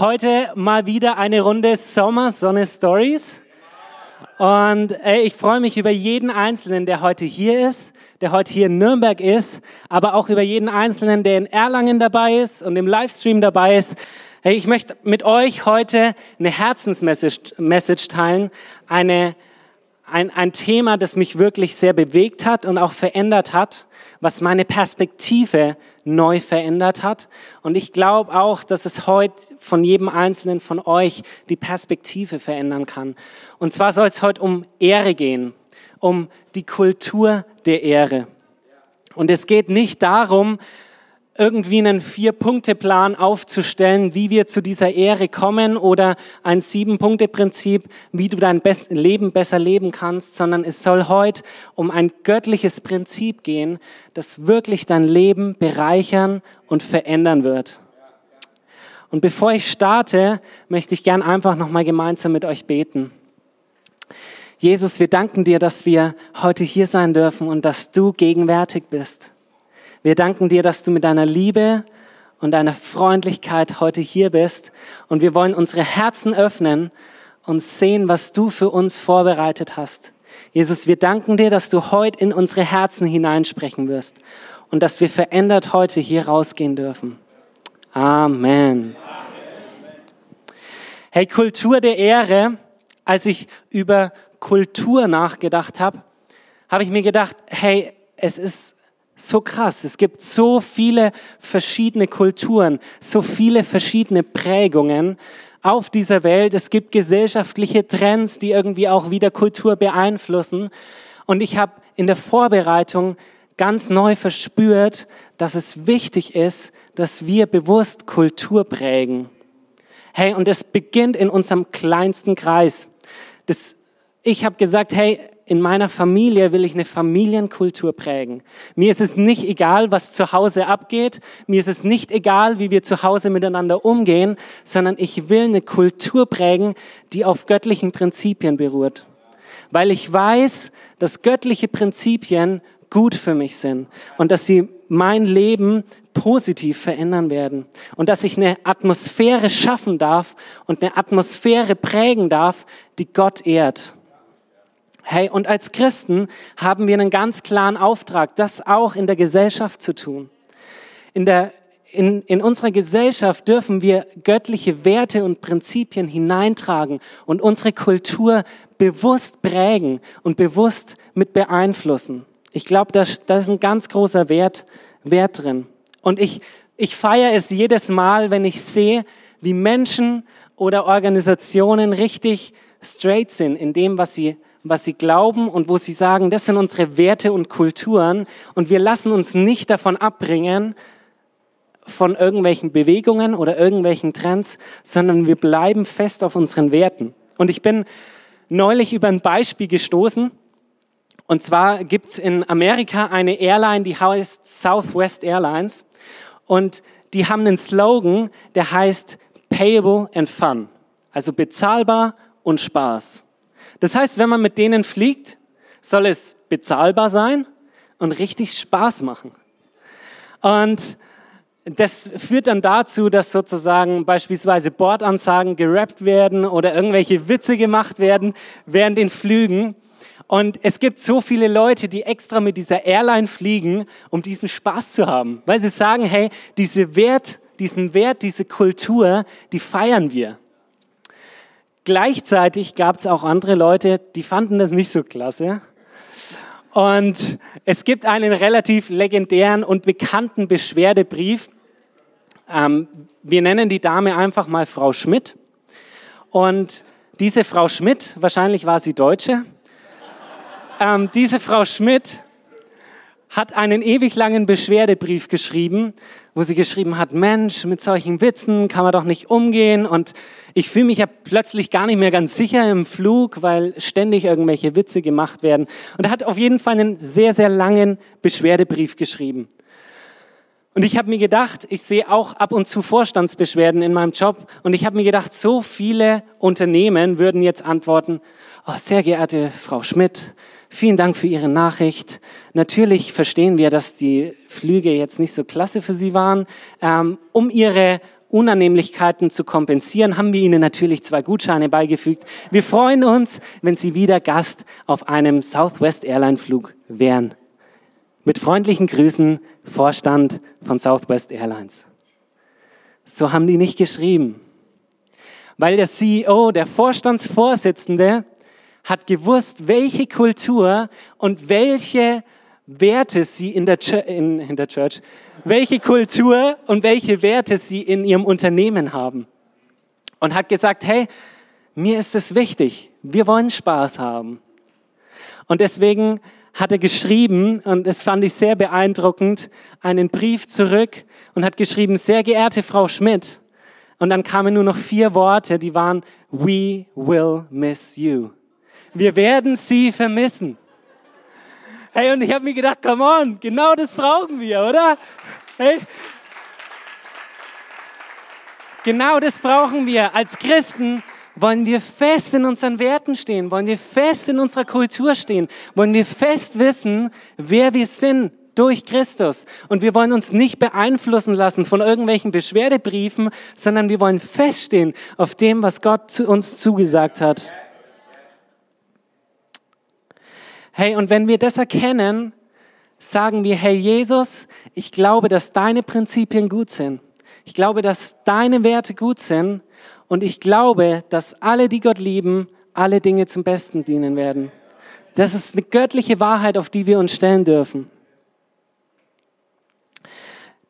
Heute mal wieder eine Runde Sommer Sonne Stories. Und ey, ich freue mich über jeden Einzelnen, der heute hier ist, der heute hier in Nürnberg ist, aber auch über jeden Einzelnen, der in Erlangen dabei ist und im Livestream dabei ist. Hey, ich möchte mit euch heute eine Herzensmessage Message teilen, eine ein, ein Thema, das mich wirklich sehr bewegt hat und auch verändert hat, was meine Perspektive neu verändert hat. Und ich glaube auch, dass es heute von jedem Einzelnen von euch die Perspektive verändern kann. Und zwar soll es heute um Ehre gehen, um die Kultur der Ehre. Und es geht nicht darum, irgendwie einen Vier-Punkte-Plan aufzustellen, wie wir zu dieser Ehre kommen oder ein Sieben-Punkte-Prinzip, wie du dein Leben besser leben kannst, sondern es soll heute um ein göttliches Prinzip gehen, das wirklich dein Leben bereichern und verändern wird. Und bevor ich starte, möchte ich gern einfach nochmal gemeinsam mit euch beten. Jesus, wir danken dir, dass wir heute hier sein dürfen und dass du gegenwärtig bist. Wir danken dir, dass du mit deiner Liebe und deiner Freundlichkeit heute hier bist. Und wir wollen unsere Herzen öffnen und sehen, was du für uns vorbereitet hast. Jesus, wir danken dir, dass du heute in unsere Herzen hineinsprechen wirst und dass wir verändert heute hier rausgehen dürfen. Amen. Hey, Kultur der Ehre. Als ich über Kultur nachgedacht habe, habe ich mir gedacht, hey, es ist so krass. Es gibt so viele verschiedene Kulturen, so viele verschiedene Prägungen auf dieser Welt. Es gibt gesellschaftliche Trends, die irgendwie auch wieder Kultur beeinflussen. Und ich habe in der Vorbereitung ganz neu verspürt, dass es wichtig ist, dass wir bewusst Kultur prägen. Hey, und es beginnt in unserem kleinsten Kreis. Das, ich habe gesagt, hey, in meiner Familie will ich eine Familienkultur prägen. Mir ist es nicht egal, was zu Hause abgeht. Mir ist es nicht egal, wie wir zu Hause miteinander umgehen, sondern ich will eine Kultur prägen, die auf göttlichen Prinzipien beruht. Weil ich weiß, dass göttliche Prinzipien gut für mich sind und dass sie mein Leben positiv verändern werden und dass ich eine Atmosphäre schaffen darf und eine Atmosphäre prägen darf, die Gott ehrt. Hey, und als Christen haben wir einen ganz klaren Auftrag, das auch in der Gesellschaft zu tun. In, der, in, in unserer Gesellschaft dürfen wir göttliche Werte und Prinzipien hineintragen und unsere Kultur bewusst prägen und bewusst mit beeinflussen. Ich glaube, da, da ist ein ganz großer Wert, Wert drin. Und ich, ich feiere es jedes Mal, wenn ich sehe, wie Menschen oder Organisationen richtig straight sind in dem, was sie was sie glauben und wo sie sagen, das sind unsere Werte und Kulturen und wir lassen uns nicht davon abbringen von irgendwelchen Bewegungen oder irgendwelchen Trends, sondern wir bleiben fest auf unseren Werten. Und ich bin neulich über ein Beispiel gestoßen. Und zwar gibt's in Amerika eine Airline, die heißt Southwest Airlines. Und die haben einen Slogan, der heißt Payable and Fun. Also bezahlbar und Spaß. Das heißt, wenn man mit denen fliegt, soll es bezahlbar sein und richtig Spaß machen. Und das führt dann dazu, dass sozusagen beispielsweise Bordansagen gerappt werden oder irgendwelche Witze gemacht werden während den Flügen. Und es gibt so viele Leute, die extra mit dieser Airline fliegen, um diesen Spaß zu haben, weil sie sagen, hey, diese Wert, diesen Wert, diese Kultur, die feiern wir. Gleichzeitig gab es auch andere Leute, die fanden das nicht so klasse. Und es gibt einen relativ legendären und bekannten Beschwerdebrief. Ähm, wir nennen die Dame einfach mal Frau Schmidt. Und diese Frau Schmidt, wahrscheinlich war sie Deutsche, ähm, diese Frau Schmidt hat einen ewig langen Beschwerdebrief geschrieben, wo sie geschrieben hat, Mensch, mit solchen Witzen kann man doch nicht umgehen und ich fühle mich ja plötzlich gar nicht mehr ganz sicher im Flug, weil ständig irgendwelche Witze gemacht werden. Und er hat auf jeden Fall einen sehr, sehr langen Beschwerdebrief geschrieben. Und ich habe mir gedacht, ich sehe auch ab und zu Vorstandsbeschwerden in meinem Job und ich habe mir gedacht, so viele Unternehmen würden jetzt antworten, oh, sehr geehrte Frau Schmidt, Vielen Dank für Ihre Nachricht. Natürlich verstehen wir, dass die Flüge jetzt nicht so klasse für Sie waren. Ähm, um Ihre Unannehmlichkeiten zu kompensieren, haben wir Ihnen natürlich zwei Gutscheine beigefügt. Wir freuen uns, wenn Sie wieder Gast auf einem Southwest Airline Flug wären. Mit freundlichen Grüßen, Vorstand von Southwest Airlines. So haben die nicht geschrieben. Weil der CEO, der Vorstandsvorsitzende, hat gewusst, welche Kultur und welche Werte sie in der, Church, in, in der Church, welche Kultur und welche Werte sie in ihrem Unternehmen haben. Und hat gesagt, hey, mir ist es wichtig, wir wollen Spaß haben. Und deswegen hat er geschrieben, und das fand ich sehr beeindruckend, einen Brief zurück und hat geschrieben, sehr geehrte Frau Schmidt. Und dann kamen nur noch vier Worte, die waren, we will miss you. Wir werden sie vermissen. Hey, und ich habe mir gedacht, come on, genau das brauchen wir, oder? Hey. Genau das brauchen wir. Als Christen wollen wir fest in unseren Werten stehen, wollen wir fest in unserer Kultur stehen, wollen wir fest wissen, wer wir sind durch Christus. Und wir wollen uns nicht beeinflussen lassen von irgendwelchen Beschwerdebriefen, sondern wir wollen feststehen auf dem, was Gott zu uns zugesagt hat. Hey, und wenn wir das erkennen, sagen wir, hey Jesus, ich glaube, dass deine Prinzipien gut sind. Ich glaube, dass deine Werte gut sind. Und ich glaube, dass alle, die Gott lieben, alle Dinge zum Besten dienen werden. Das ist eine göttliche Wahrheit, auf die wir uns stellen dürfen.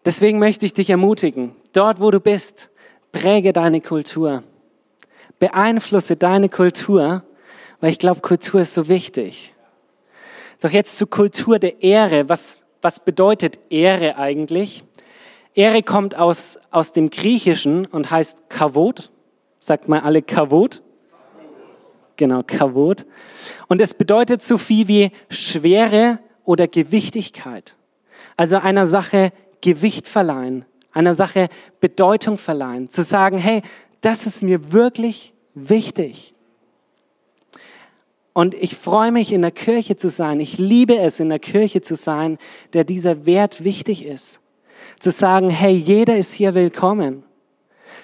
Deswegen möchte ich dich ermutigen, dort wo du bist, präge deine Kultur. Beeinflusse deine Kultur, weil ich glaube, Kultur ist so wichtig. Doch jetzt zur Kultur der Ehre. Was, was bedeutet Ehre eigentlich? Ehre kommt aus, aus dem Griechischen und heißt Kavod. Sagt mal alle Kavod. Genau, Kavod. Und es bedeutet so viel wie Schwere oder Gewichtigkeit. Also einer Sache Gewicht verleihen, einer Sache Bedeutung verleihen. Zu sagen, hey, das ist mir wirklich wichtig. Und ich freue mich, in der Kirche zu sein. Ich liebe es, in der Kirche zu sein, der dieser Wert wichtig ist. Zu sagen, hey, jeder ist hier willkommen.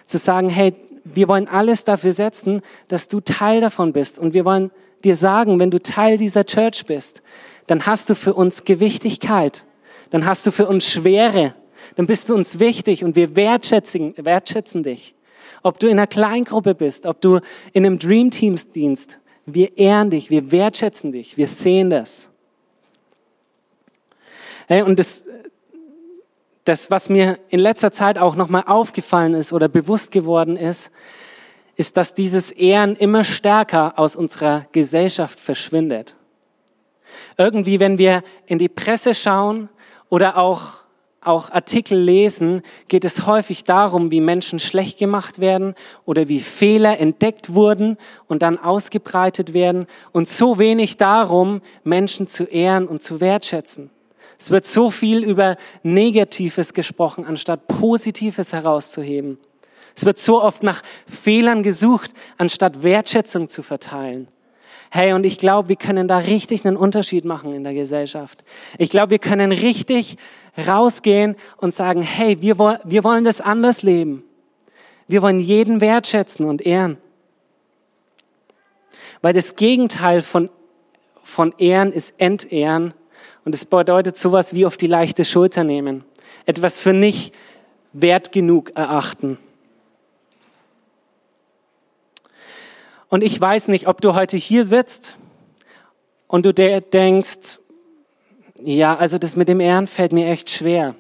Zu sagen, hey, wir wollen alles dafür setzen, dass du Teil davon bist. Und wir wollen dir sagen, wenn du Teil dieser Church bist, dann hast du für uns Gewichtigkeit. Dann hast du für uns Schwere. Dann bist du uns wichtig und wir wertschätzen, wertschätzen dich. Ob du in einer Kleingruppe bist, ob du in einem Dream Teams dienst, wir ehren dich, wir wertschätzen dich, wir sehen das. Hey, und das, das, was mir in letzter Zeit auch nochmal aufgefallen ist oder bewusst geworden ist, ist, dass dieses Ehren immer stärker aus unserer Gesellschaft verschwindet. Irgendwie, wenn wir in die Presse schauen oder auch auch Artikel lesen, geht es häufig darum, wie Menschen schlecht gemacht werden oder wie Fehler entdeckt wurden und dann ausgebreitet werden und so wenig darum, Menschen zu ehren und zu wertschätzen. Es wird so viel über Negatives gesprochen, anstatt Positives herauszuheben. Es wird so oft nach Fehlern gesucht, anstatt Wertschätzung zu verteilen. Hey, und ich glaube, wir können da richtig einen Unterschied machen in der Gesellschaft. Ich glaube, wir können richtig rausgehen und sagen, hey, wir, wir wollen das anders leben. Wir wollen jeden wertschätzen und ehren. Weil das Gegenteil von, von Ehren ist Entehren. Und es bedeutet sowas wie auf die leichte Schulter nehmen. Etwas für nicht wert genug erachten. Und ich weiß nicht, ob du heute hier sitzt und du denkst, ja, also das mit dem Ehren fällt mir echt schwer,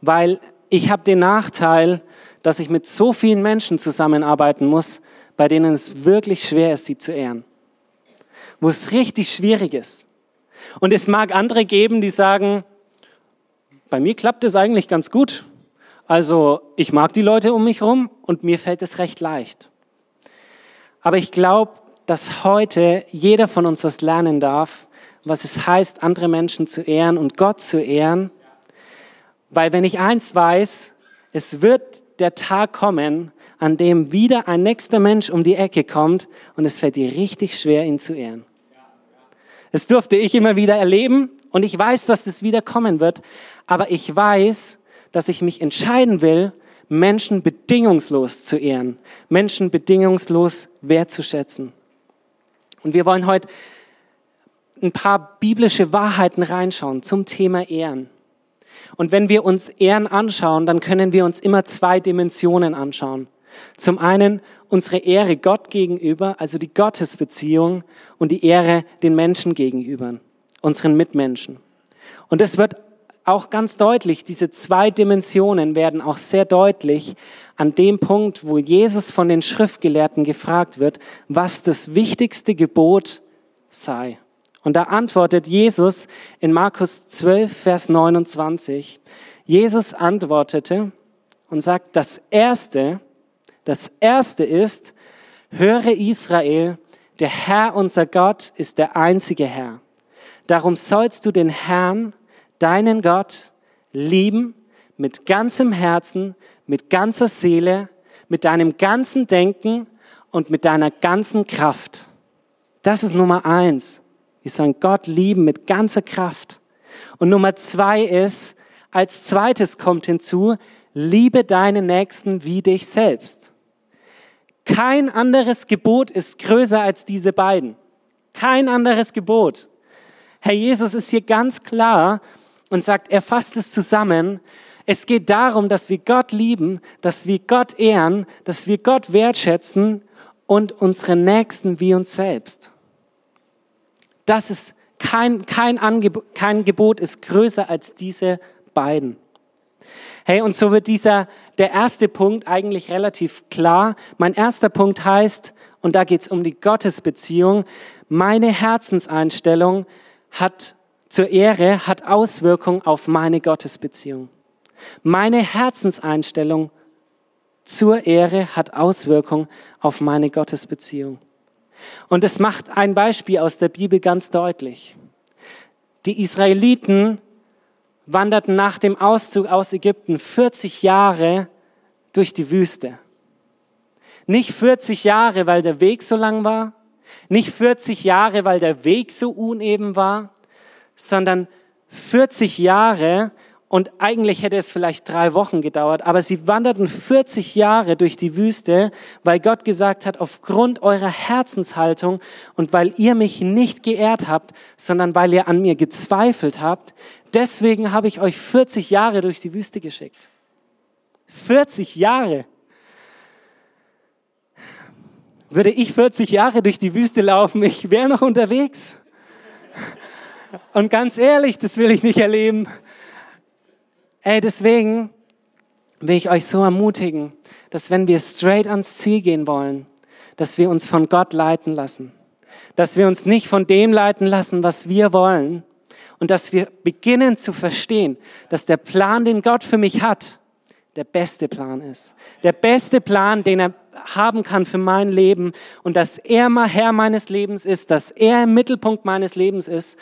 weil ich habe den Nachteil, dass ich mit so vielen Menschen zusammenarbeiten muss, bei denen es wirklich schwer ist, sie zu ehren. Wo es richtig schwierig ist. Und es mag andere geben, die sagen, bei mir klappt es eigentlich ganz gut. Also ich mag die Leute um mich herum und mir fällt es recht leicht. Aber ich glaube, dass heute jeder von uns was lernen darf, was es heißt, andere Menschen zu ehren und Gott zu ehren. Weil wenn ich eins weiß, es wird der Tag kommen, an dem wieder ein nächster Mensch um die Ecke kommt und es fällt dir richtig schwer, ihn zu ehren. Das durfte ich immer wieder erleben und ich weiß, dass das wieder kommen wird, aber ich weiß, dass ich mich entscheiden will, Menschen bedingungslos zu ehren, Menschen bedingungslos wertzuschätzen. Und wir wollen heute ein paar biblische Wahrheiten reinschauen zum Thema Ehren. Und wenn wir uns Ehren anschauen, dann können wir uns immer zwei Dimensionen anschauen. Zum einen unsere Ehre Gott gegenüber, also die Gottesbeziehung und die Ehre den Menschen gegenüber, unseren Mitmenschen. Und es wird auch ganz deutlich, diese zwei Dimensionen werden auch sehr deutlich an dem Punkt, wo Jesus von den Schriftgelehrten gefragt wird, was das wichtigste Gebot sei. Und da antwortet Jesus in Markus 12, Vers 29. Jesus antwortete und sagt, das Erste, das Erste ist, höre Israel, der Herr unser Gott ist der einzige Herr. Darum sollst du den Herrn, deinen Gott, lieben mit ganzem Herzen, mit ganzer Seele, mit deinem ganzen Denken und mit deiner ganzen Kraft. Das ist Nummer eins. Wir sollen Gott lieben mit ganzer Kraft. Und Nummer zwei ist, als zweites kommt hinzu, liebe deine Nächsten wie dich selbst. Kein anderes Gebot ist größer als diese beiden. Kein anderes Gebot. Herr Jesus ist hier ganz klar und sagt, er fasst es zusammen. Es geht darum, dass wir Gott lieben, dass wir Gott ehren, dass wir Gott wertschätzen und unsere Nächsten wie uns selbst. Das ist kein, kein, Angebot, kein Gebot ist größer als diese beiden. Hey, und so wird dieser, der erste Punkt eigentlich relativ klar. Mein erster Punkt heißt, und da geht es um die Gottesbeziehung, meine Herzenseinstellung hat zur Ehre, hat Auswirkung auf meine Gottesbeziehung. Meine Herzenseinstellung zur Ehre hat Auswirkung auf meine Gottesbeziehung. Und es macht ein Beispiel aus der Bibel ganz deutlich. Die Israeliten wanderten nach dem Auszug aus Ägypten 40 Jahre durch die Wüste. Nicht 40 Jahre, weil der Weg so lang war, nicht 40 Jahre, weil der Weg so uneben war, sondern 40 Jahre, und eigentlich hätte es vielleicht drei Wochen gedauert, aber sie wanderten 40 Jahre durch die Wüste, weil Gott gesagt hat, aufgrund eurer Herzenshaltung und weil ihr mich nicht geehrt habt, sondern weil ihr an mir gezweifelt habt, deswegen habe ich euch 40 Jahre durch die Wüste geschickt. 40 Jahre. Würde ich 40 Jahre durch die Wüste laufen, ich wäre noch unterwegs. Und ganz ehrlich, das will ich nicht erleben. Ey, deswegen will ich euch so ermutigen, dass wenn wir straight ans Ziel gehen wollen, dass wir uns von Gott leiten lassen. Dass wir uns nicht von dem leiten lassen, was wir wollen. Und dass wir beginnen zu verstehen, dass der Plan, den Gott für mich hat, der beste Plan ist. Der beste Plan, den er haben kann für mein Leben. Und dass er mal Herr meines Lebens ist, dass er im Mittelpunkt meines Lebens ist.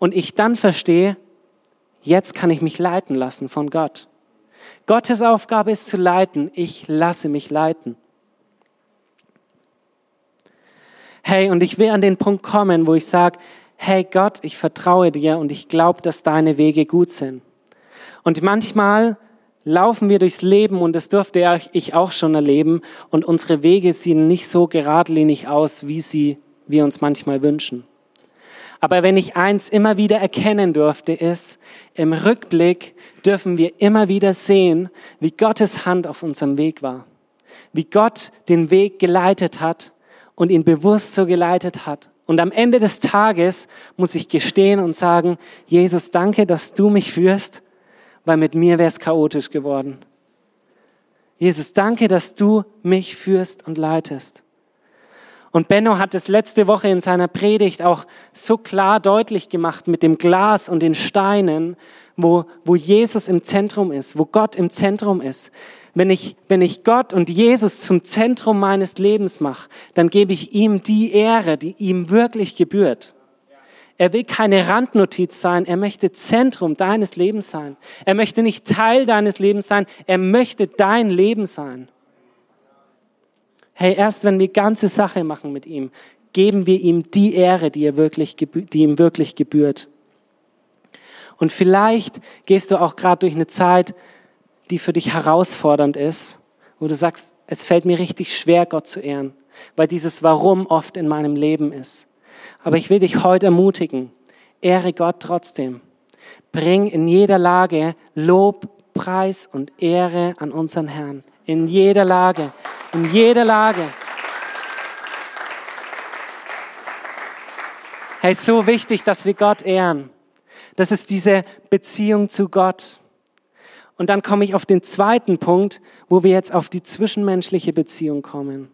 Und ich dann verstehe, Jetzt kann ich mich leiten lassen von Gott. Gottes Aufgabe ist zu leiten. Ich lasse mich leiten. Hey, und ich will an den Punkt kommen, wo ich sage, hey Gott, ich vertraue dir und ich glaube, dass deine Wege gut sind. Und manchmal laufen wir durchs Leben und das durfte ich auch schon erleben und unsere Wege sehen nicht so geradlinig aus, wie sie wir uns manchmal wünschen. Aber wenn ich eins immer wieder erkennen durfte, ist, im Rückblick dürfen wir immer wieder sehen, wie Gottes Hand auf unserem Weg war. Wie Gott den Weg geleitet hat und ihn bewusst so geleitet hat. Und am Ende des Tages muss ich gestehen und sagen, Jesus, danke, dass du mich führst, weil mit mir wäre es chaotisch geworden. Jesus, danke, dass du mich führst und leitest. Und Benno hat es letzte Woche in seiner Predigt auch so klar deutlich gemacht mit dem Glas und den Steinen, wo, wo Jesus im Zentrum ist, wo Gott im Zentrum ist. Wenn ich, wenn ich Gott und Jesus zum Zentrum meines Lebens mache, dann gebe ich ihm die Ehre, die ihm wirklich gebührt. Er will keine Randnotiz sein, er möchte Zentrum deines Lebens sein. Er möchte nicht Teil deines Lebens sein, er möchte dein Leben sein. Hey, erst wenn wir ganze Sache machen mit ihm, geben wir ihm die Ehre, die, wirklich, die ihm wirklich gebührt. Und vielleicht gehst du auch gerade durch eine Zeit, die für dich herausfordernd ist, wo du sagst, es fällt mir richtig schwer, Gott zu ehren, weil dieses Warum oft in meinem Leben ist. Aber ich will dich heute ermutigen, ehre Gott trotzdem. Bring in jeder Lage Lob, Preis und Ehre an unseren Herrn. In jeder Lage, in jeder Lage. Hey, so wichtig, dass wir Gott ehren. Das ist diese Beziehung zu Gott. Und dann komme ich auf den zweiten Punkt, wo wir jetzt auf die zwischenmenschliche Beziehung kommen.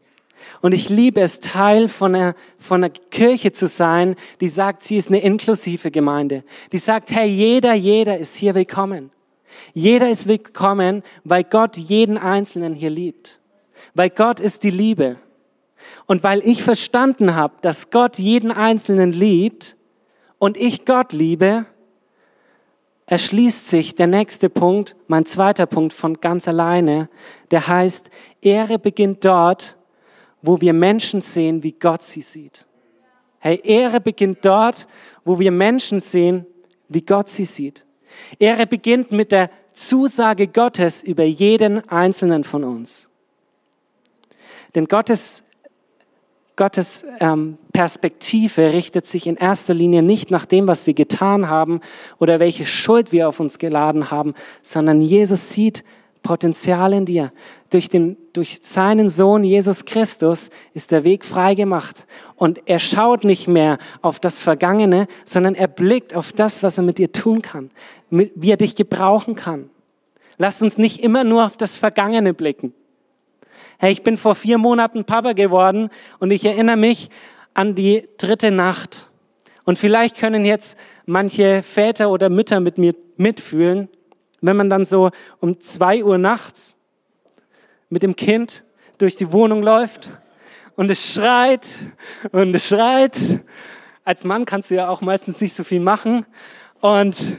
Und ich liebe es, Teil von einer, von einer Kirche zu sein, die sagt, sie ist eine inklusive Gemeinde. Die sagt, hey, jeder, jeder ist hier willkommen. Jeder ist willkommen, weil Gott jeden Einzelnen hier liebt. Weil Gott ist die Liebe. Und weil ich verstanden habe, dass Gott jeden Einzelnen liebt und ich Gott liebe, erschließt sich der nächste Punkt, mein zweiter Punkt von ganz alleine, der heißt, Ehre beginnt dort, wo wir Menschen sehen, wie Gott sie sieht. Hey, Ehre beginnt dort, wo wir Menschen sehen, wie Gott sie sieht. Ehre beginnt mit der Zusage Gottes über jeden einzelnen von uns. Denn Gottes, Gottes ähm, Perspektive richtet sich in erster Linie nicht nach dem, was wir getan haben oder welche Schuld wir auf uns geladen haben, sondern Jesus sieht Potenzial in dir. Durch, den, durch seinen Sohn Jesus Christus ist der Weg frei gemacht. Und er schaut nicht mehr auf das Vergangene, sondern er blickt auf das, was er mit dir tun kann, wie er dich gebrauchen kann. Lass uns nicht immer nur auf das Vergangene blicken. Hey, ich bin vor vier Monaten Papa geworden und ich erinnere mich an die dritte Nacht. Und vielleicht können jetzt manche Väter oder Mütter mit mir mitfühlen. Wenn man dann so um zwei Uhr nachts mit dem Kind durch die Wohnung läuft und es schreit und es schreit. Als Mann kannst du ja auch meistens nicht so viel machen und,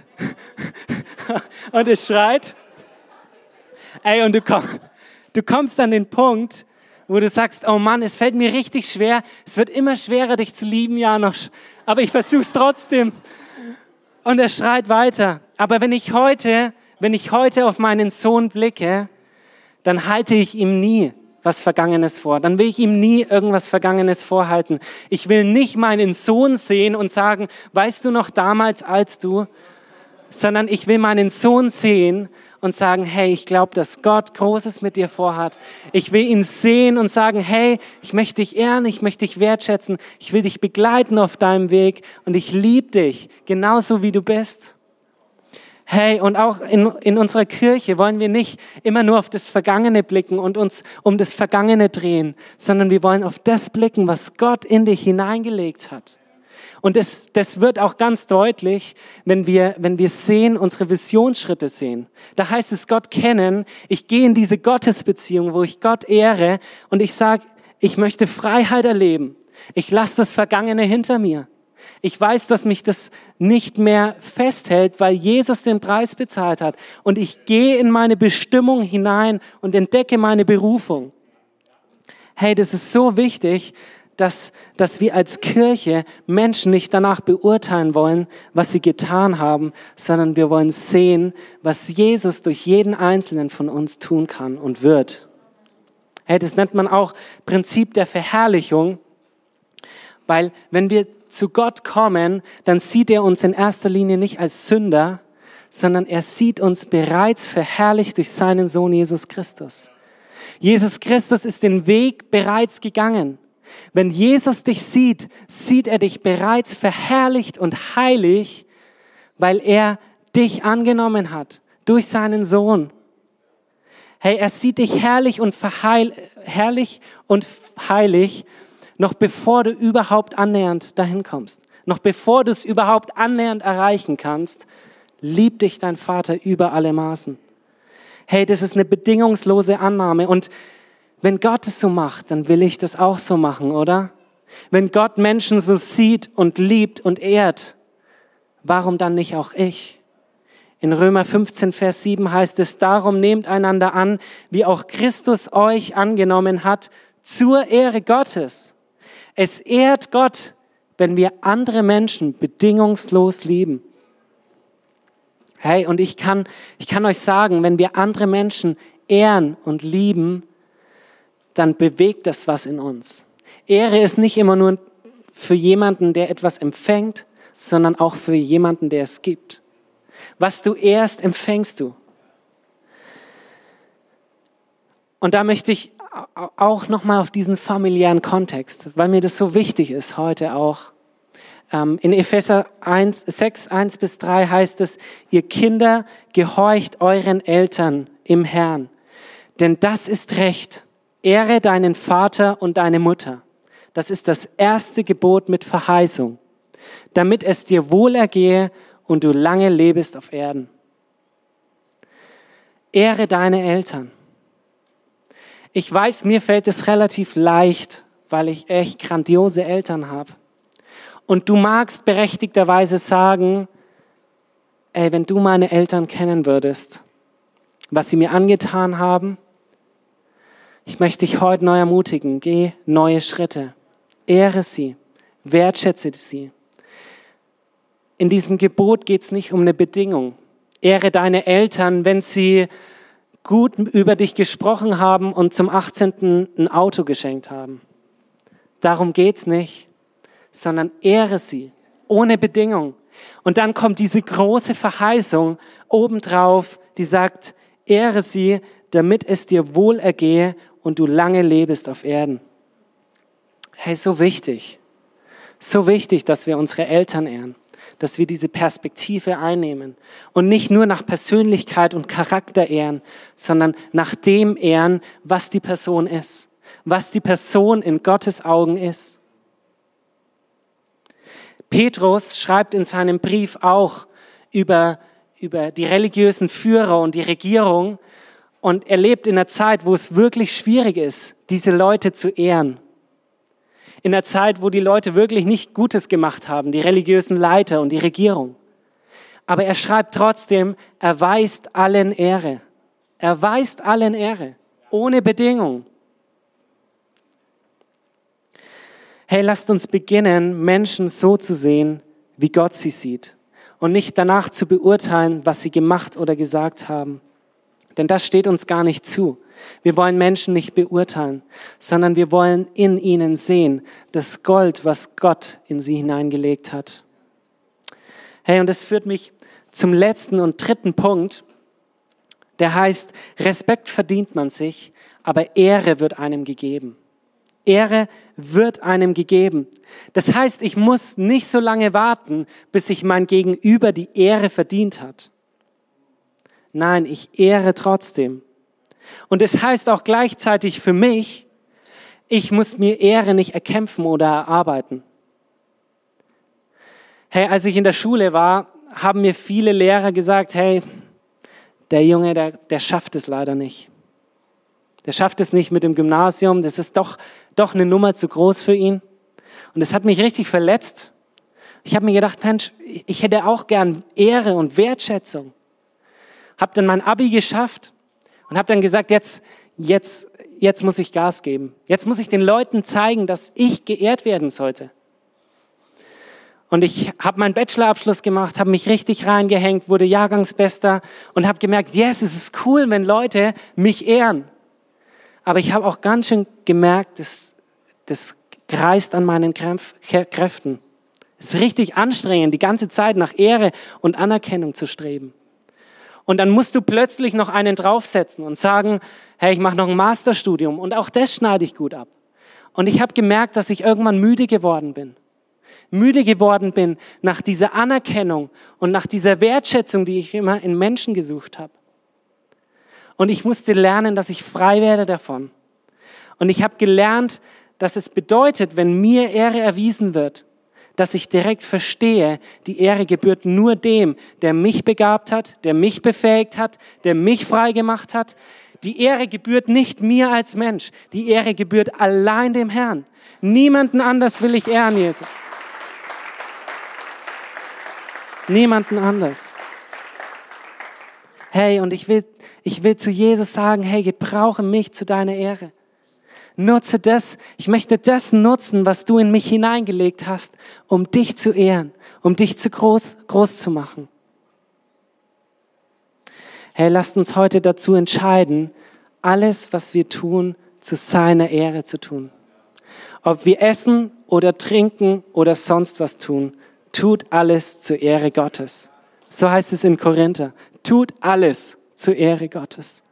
und es schreit. Ey, und du kommst, du kommst an den Punkt, wo du sagst, oh Mann, es fällt mir richtig schwer. Es wird immer schwerer, dich zu lieben, Janosch. Aber ich versuch's trotzdem. Und er schreit weiter. Aber wenn ich heute wenn ich heute auf meinen Sohn blicke, dann halte ich ihm nie was Vergangenes vor. Dann will ich ihm nie irgendwas Vergangenes vorhalten. Ich will nicht meinen Sohn sehen und sagen, weißt du noch damals als du, sondern ich will meinen Sohn sehen und sagen, hey, ich glaube, dass Gott Großes mit dir vorhat. Ich will ihn sehen und sagen, hey, ich möchte dich ehren, ich möchte dich wertschätzen, ich will dich begleiten auf deinem Weg und ich liebe dich genauso wie du bist. Hey, und auch in, in unserer Kirche wollen wir nicht immer nur auf das Vergangene blicken und uns um das Vergangene drehen, sondern wir wollen auf das blicken, was Gott in dich hineingelegt hat. Und das, das wird auch ganz deutlich, wenn wir, wenn wir sehen, unsere Visionsschritte sehen. Da heißt es Gott kennen. Ich gehe in diese Gottesbeziehung, wo ich Gott ehre und ich sage, ich möchte Freiheit erleben. Ich lasse das Vergangene hinter mir. Ich weiß, dass mich das nicht mehr festhält, weil Jesus den Preis bezahlt hat. Und ich gehe in meine Bestimmung hinein und entdecke meine Berufung. Hey, das ist so wichtig, dass, dass wir als Kirche Menschen nicht danach beurteilen wollen, was sie getan haben, sondern wir wollen sehen, was Jesus durch jeden Einzelnen von uns tun kann und wird. Hey, das nennt man auch Prinzip der Verherrlichung, weil wenn wir zu Gott kommen, dann sieht er uns in erster Linie nicht als Sünder, sondern er sieht uns bereits verherrlicht durch seinen Sohn Jesus Christus. Jesus Christus ist den Weg bereits gegangen. Wenn Jesus dich sieht, sieht er dich bereits verherrlicht und heilig, weil er dich angenommen hat durch seinen Sohn. Hey, er sieht dich herrlich und verheil, herrlich und heilig, noch bevor du überhaupt annähernd dahin kommst, noch bevor du es überhaupt annähernd erreichen kannst, liebt dich dein Vater über alle Maßen. Hey, das ist eine bedingungslose Annahme und wenn Gott es so macht, dann will ich das auch so machen, oder? Wenn Gott Menschen so sieht und liebt und ehrt, warum dann nicht auch ich? In Römer 15, Vers 7 heißt es, darum nehmt einander an, wie auch Christus euch angenommen hat, zur Ehre Gottes. Es ehrt Gott, wenn wir andere Menschen bedingungslos lieben. Hey, und ich kann, ich kann euch sagen, wenn wir andere Menschen ehren und lieben, dann bewegt das was in uns. Ehre ist nicht immer nur für jemanden, der etwas empfängt, sondern auch für jemanden, der es gibt. Was du ehrst, empfängst du. Und da möchte ich auch nochmal auf diesen familiären Kontext, weil mir das so wichtig ist heute auch. Ähm, in Epheser 1, 6, 1 bis 3 heißt es, ihr Kinder, gehorcht euren Eltern im Herrn, denn das ist Recht. Ehre deinen Vater und deine Mutter. Das ist das erste Gebot mit Verheißung, damit es dir wohl ergehe und du lange lebst auf Erden. Ehre deine Eltern. Ich weiß, mir fällt es relativ leicht, weil ich echt grandiose Eltern habe. Und du magst berechtigterweise sagen, ey, wenn du meine Eltern kennen würdest, was sie mir angetan haben, ich möchte dich heute neu ermutigen, geh neue Schritte, ehre sie, wertschätze sie. In diesem Gebot geht es nicht um eine Bedingung. Ehre deine Eltern, wenn sie gut über dich gesprochen haben und zum 18. ein Auto geschenkt haben. Darum geht's nicht, sondern ehre sie ohne Bedingung. Und dann kommt diese große Verheißung obendrauf, die sagt, ehre sie, damit es dir wohl ergehe und du lange lebst auf Erden. Hey, so wichtig. So wichtig, dass wir unsere Eltern ehren, dass wir diese Perspektive einnehmen und nicht nur nach Persönlichkeit und Charakter ehren, sondern nach dem ehren, was die Person ist, was die Person in Gottes Augen ist. Petrus schreibt in seinem Brief auch über, über die religiösen Führer und die Regierung und er lebt in einer Zeit, wo es wirklich schwierig ist, diese Leute zu ehren. In einer Zeit, wo die Leute wirklich nicht Gutes gemacht haben, die religiösen Leiter und die Regierung. Aber er schreibt trotzdem, er weist allen Ehre. Er weist allen Ehre, ohne Bedingung. Hey, lasst uns beginnen, Menschen so zu sehen, wie Gott sie sieht und nicht danach zu beurteilen, was sie gemacht oder gesagt haben. Denn das steht uns gar nicht zu. Wir wollen Menschen nicht beurteilen, sondern wir wollen in ihnen sehen das Gold, was Gott in sie hineingelegt hat. Hey, und das führt mich zum letzten und dritten Punkt, der heißt, Respekt verdient man sich, aber Ehre wird einem gegeben. Ehre wird einem gegeben. Das heißt, ich muss nicht so lange warten, bis sich mein Gegenüber die Ehre verdient hat. Nein, ich ehre trotzdem. Und es das heißt auch gleichzeitig für mich, ich muss mir Ehre nicht erkämpfen oder erarbeiten. Hey, als ich in der Schule war, haben mir viele Lehrer gesagt, hey, der Junge, der, der schafft es leider nicht der schafft es nicht mit dem Gymnasium, das ist doch, doch eine Nummer zu groß für ihn. Und das hat mich richtig verletzt. Ich habe mir gedacht, Mensch, ich hätte auch gern Ehre und Wertschätzung. Hab dann mein Abi geschafft und habe dann gesagt, jetzt, jetzt, jetzt muss ich Gas geben. Jetzt muss ich den Leuten zeigen, dass ich geehrt werden sollte. Und ich habe meinen Bachelorabschluss gemacht, habe mich richtig reingehängt, wurde Jahrgangsbester und habe gemerkt, yes, es ist cool, wenn Leute mich ehren. Aber ich habe auch ganz schön gemerkt, das, das kreist an meinen Kräften. Es ist richtig anstrengend, die ganze Zeit nach Ehre und Anerkennung zu streben. Und dann musst du plötzlich noch einen draufsetzen und sagen, hey, ich mache noch ein Masterstudium und auch das schneide ich gut ab. Und ich habe gemerkt, dass ich irgendwann müde geworden bin. Müde geworden bin nach dieser Anerkennung und nach dieser Wertschätzung, die ich immer in Menschen gesucht habe. Und ich musste lernen, dass ich frei werde davon. Und ich habe gelernt, dass es bedeutet, wenn mir Ehre erwiesen wird, dass ich direkt verstehe, die Ehre gebührt nur dem, der mich begabt hat, der mich befähigt hat, der mich frei gemacht hat. Die Ehre gebührt nicht mir als Mensch. Die Ehre gebührt allein dem Herrn. Niemanden anders will ich ehren, Jesus. Niemanden anders. Hey, und ich will ich will zu Jesus sagen, hey, gebrauche mich zu deiner Ehre. Nutze das, ich möchte das nutzen, was du in mich hineingelegt hast, um dich zu ehren, um dich zu groß, groß zu machen. Hey, lasst uns heute dazu entscheiden, alles, was wir tun, zu seiner Ehre zu tun. Ob wir essen oder trinken oder sonst was tun, tut alles zur Ehre Gottes. So heißt es in Korinther. Tut alles zur Ehre Gottes.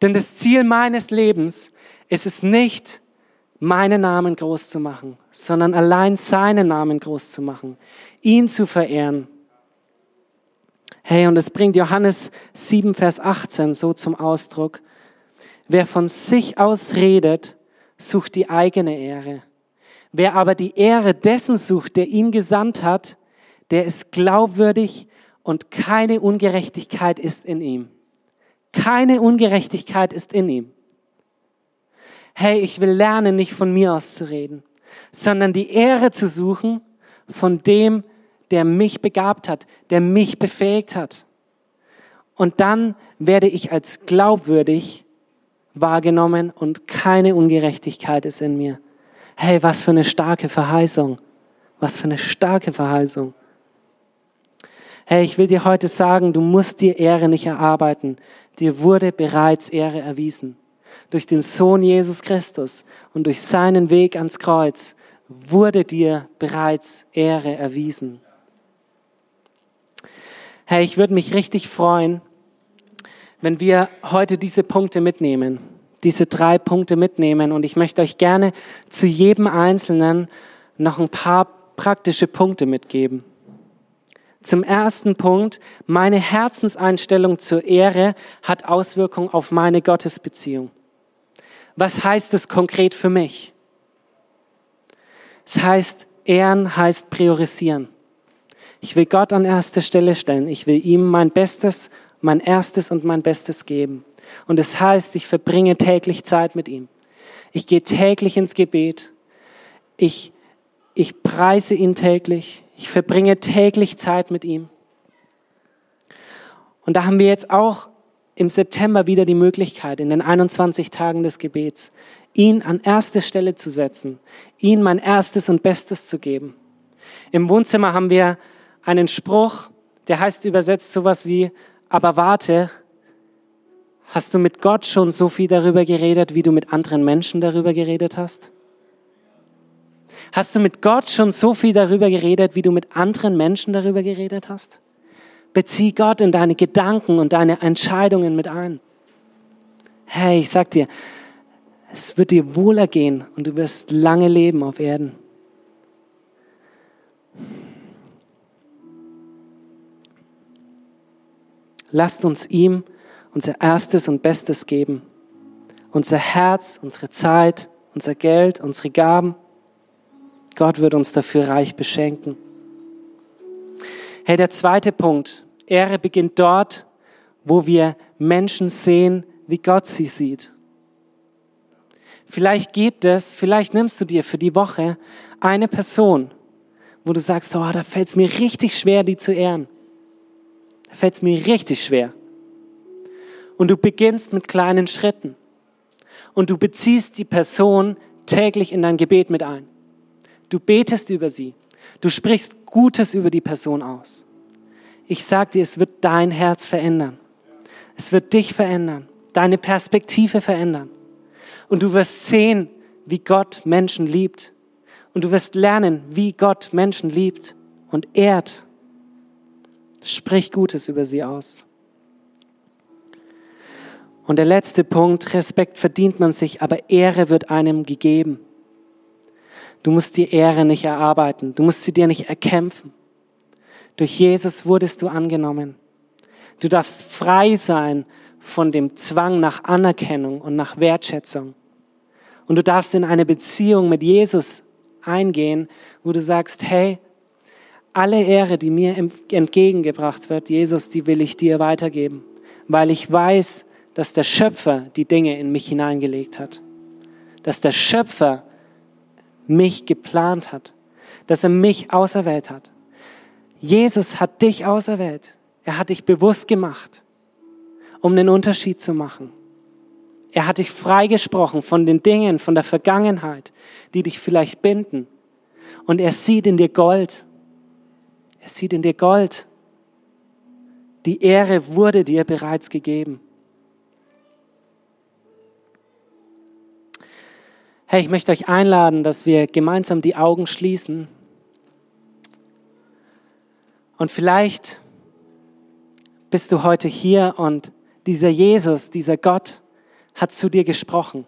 Denn das Ziel meines Lebens ist es nicht, meinen Namen groß zu machen, sondern allein seinen Namen groß zu machen, ihn zu verehren. Hey, und es bringt Johannes 7, Vers 18 so zum Ausdruck. Wer von sich aus redet, sucht die eigene Ehre. Wer aber die Ehre dessen sucht, der ihn gesandt hat, der ist glaubwürdig und keine Ungerechtigkeit ist in ihm. Keine Ungerechtigkeit ist in ihm hey, ich will lernen, nicht von mir aus zu reden, sondern die Ehre zu suchen von dem, der mich begabt hat, der mich befähigt hat. Und dann werde ich als glaubwürdig wahrgenommen und keine Ungerechtigkeit ist in mir. Hey, was für eine starke Verheißung. Was für eine starke Verheißung. Hey, ich will dir heute sagen, du musst dir Ehre nicht erarbeiten. Dir wurde bereits Ehre erwiesen durch den Sohn Jesus Christus und durch seinen Weg ans Kreuz wurde dir bereits Ehre erwiesen. Hey, ich würde mich richtig freuen, wenn wir heute diese Punkte mitnehmen, diese drei Punkte mitnehmen. Und ich möchte euch gerne zu jedem Einzelnen noch ein paar praktische Punkte mitgeben. Zum ersten Punkt, meine Herzenseinstellung zur Ehre hat Auswirkungen auf meine Gottesbeziehung. Was heißt es konkret für mich? Es heißt, ehren heißt priorisieren. Ich will Gott an erste Stelle stellen. Ich will ihm mein Bestes, mein Erstes und mein Bestes geben. Und es heißt, ich verbringe täglich Zeit mit ihm. Ich gehe täglich ins Gebet. Ich, ich preise ihn täglich. Ich verbringe täglich Zeit mit ihm. Und da haben wir jetzt auch im September wieder die Möglichkeit, in den 21 Tagen des Gebets, ihn an erste Stelle zu setzen, ihn mein erstes und Bestes zu geben. Im Wohnzimmer haben wir einen Spruch, der heißt übersetzt sowas wie, aber warte, hast du mit Gott schon so viel darüber geredet, wie du mit anderen Menschen darüber geredet hast? Hast du mit Gott schon so viel darüber geredet, wie du mit anderen Menschen darüber geredet hast? Bezieh Gott in deine Gedanken und deine Entscheidungen mit ein. Hey, ich sag dir, es wird dir wohler gehen und du wirst lange leben auf Erden. Lasst uns ihm unser erstes und Bestes geben. Unser Herz, unsere Zeit, unser Geld, unsere Gaben. Gott wird uns dafür reich beschenken. Hey, der zweite Punkt. Ehre beginnt dort, wo wir Menschen sehen, wie Gott sie sieht. Vielleicht gibt es, vielleicht nimmst du dir für die Woche eine Person, wo du sagst, oh, da fällt es mir richtig schwer, die zu ehren. Da fällt es mir richtig schwer. Und du beginnst mit kleinen Schritten. Und du beziehst die Person täglich in dein Gebet mit ein. Du betest über sie. Du sprichst Gutes über die Person aus. Ich sag dir, es wird dein Herz verändern. Es wird dich verändern, deine Perspektive verändern. Und du wirst sehen, wie Gott Menschen liebt. Und du wirst lernen, wie Gott Menschen liebt und ehrt. Sprich Gutes über sie aus. Und der letzte Punkt, Respekt verdient man sich, aber Ehre wird einem gegeben. Du musst die Ehre nicht erarbeiten. Du musst sie dir nicht erkämpfen. Durch Jesus wurdest du angenommen. Du darfst frei sein von dem Zwang nach Anerkennung und nach Wertschätzung. Und du darfst in eine Beziehung mit Jesus eingehen, wo du sagst, hey, alle Ehre, die mir entgegengebracht wird, Jesus, die will ich dir weitergeben, weil ich weiß, dass der Schöpfer die Dinge in mich hineingelegt hat. Dass der Schöpfer mich geplant hat, dass er mich auserwählt hat. Jesus hat dich auserwählt. Er hat dich bewusst gemacht, um den Unterschied zu machen. Er hat dich freigesprochen von den Dingen, von der Vergangenheit, die dich vielleicht binden. Und er sieht in dir Gold. Er sieht in dir Gold. Die Ehre wurde dir bereits gegeben. Hey, ich möchte euch einladen, dass wir gemeinsam die Augen schließen. Und vielleicht bist du heute hier und dieser Jesus, dieser Gott hat zu dir gesprochen.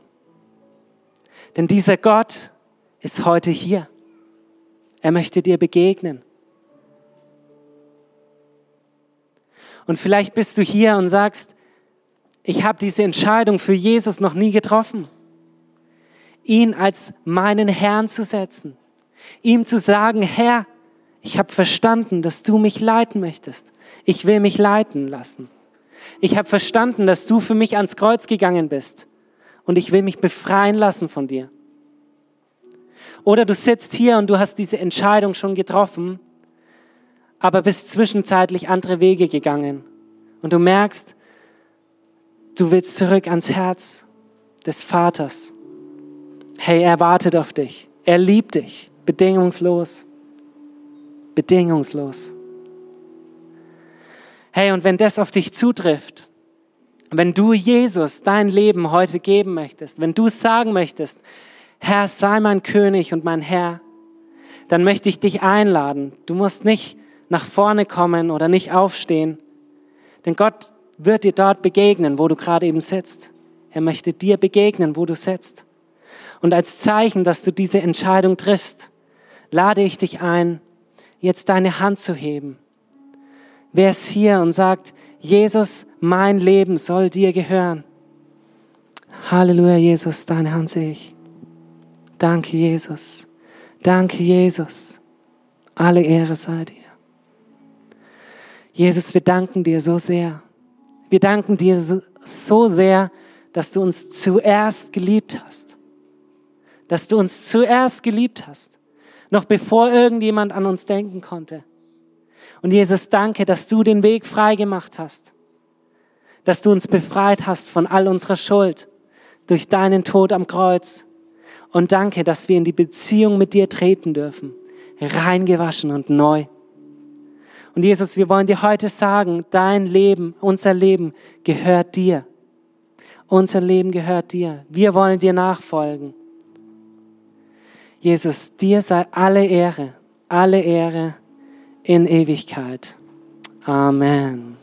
Denn dieser Gott ist heute hier. Er möchte dir begegnen. Und vielleicht bist du hier und sagst, ich habe diese Entscheidung für Jesus noch nie getroffen ihn als meinen Herrn zu setzen, ihm zu sagen, Herr, ich habe verstanden, dass du mich leiten möchtest. Ich will mich leiten lassen. Ich habe verstanden, dass du für mich ans Kreuz gegangen bist und ich will mich befreien lassen von dir. Oder du sitzt hier und du hast diese Entscheidung schon getroffen, aber bist zwischenzeitlich andere Wege gegangen und du merkst, du willst zurück ans Herz des Vaters. Hey, er wartet auf dich. Er liebt dich. Bedingungslos. Bedingungslos. Hey, und wenn das auf dich zutrifft, wenn du Jesus dein Leben heute geben möchtest, wenn du sagen möchtest, Herr, sei mein König und mein Herr, dann möchte ich dich einladen. Du musst nicht nach vorne kommen oder nicht aufstehen, denn Gott wird dir dort begegnen, wo du gerade eben sitzt. Er möchte dir begegnen, wo du sitzt. Und als Zeichen, dass du diese Entscheidung triffst, lade ich dich ein, jetzt deine Hand zu heben. Wer ist hier und sagt, Jesus, mein Leben soll dir gehören? Halleluja, Jesus, deine Hand sehe ich. Danke, Jesus. Danke, Jesus. Alle Ehre sei dir. Jesus, wir danken dir so sehr. Wir danken dir so, sehr, dass du uns zuerst geliebt hast dass du uns zuerst geliebt hast, noch bevor irgendjemand an uns denken konnte. Und Jesus, danke, dass du den Weg frei gemacht hast, dass du uns befreit hast von all unserer Schuld durch deinen Tod am Kreuz. Und danke, dass wir in die Beziehung mit dir treten dürfen, reingewaschen und neu. Und Jesus, wir wollen dir heute sagen, dein Leben, unser Leben gehört dir. Unser Leben gehört dir. Wir wollen dir nachfolgen. Jesus, dir sei alle Ehre, alle Ehre in Ewigkeit. Amen.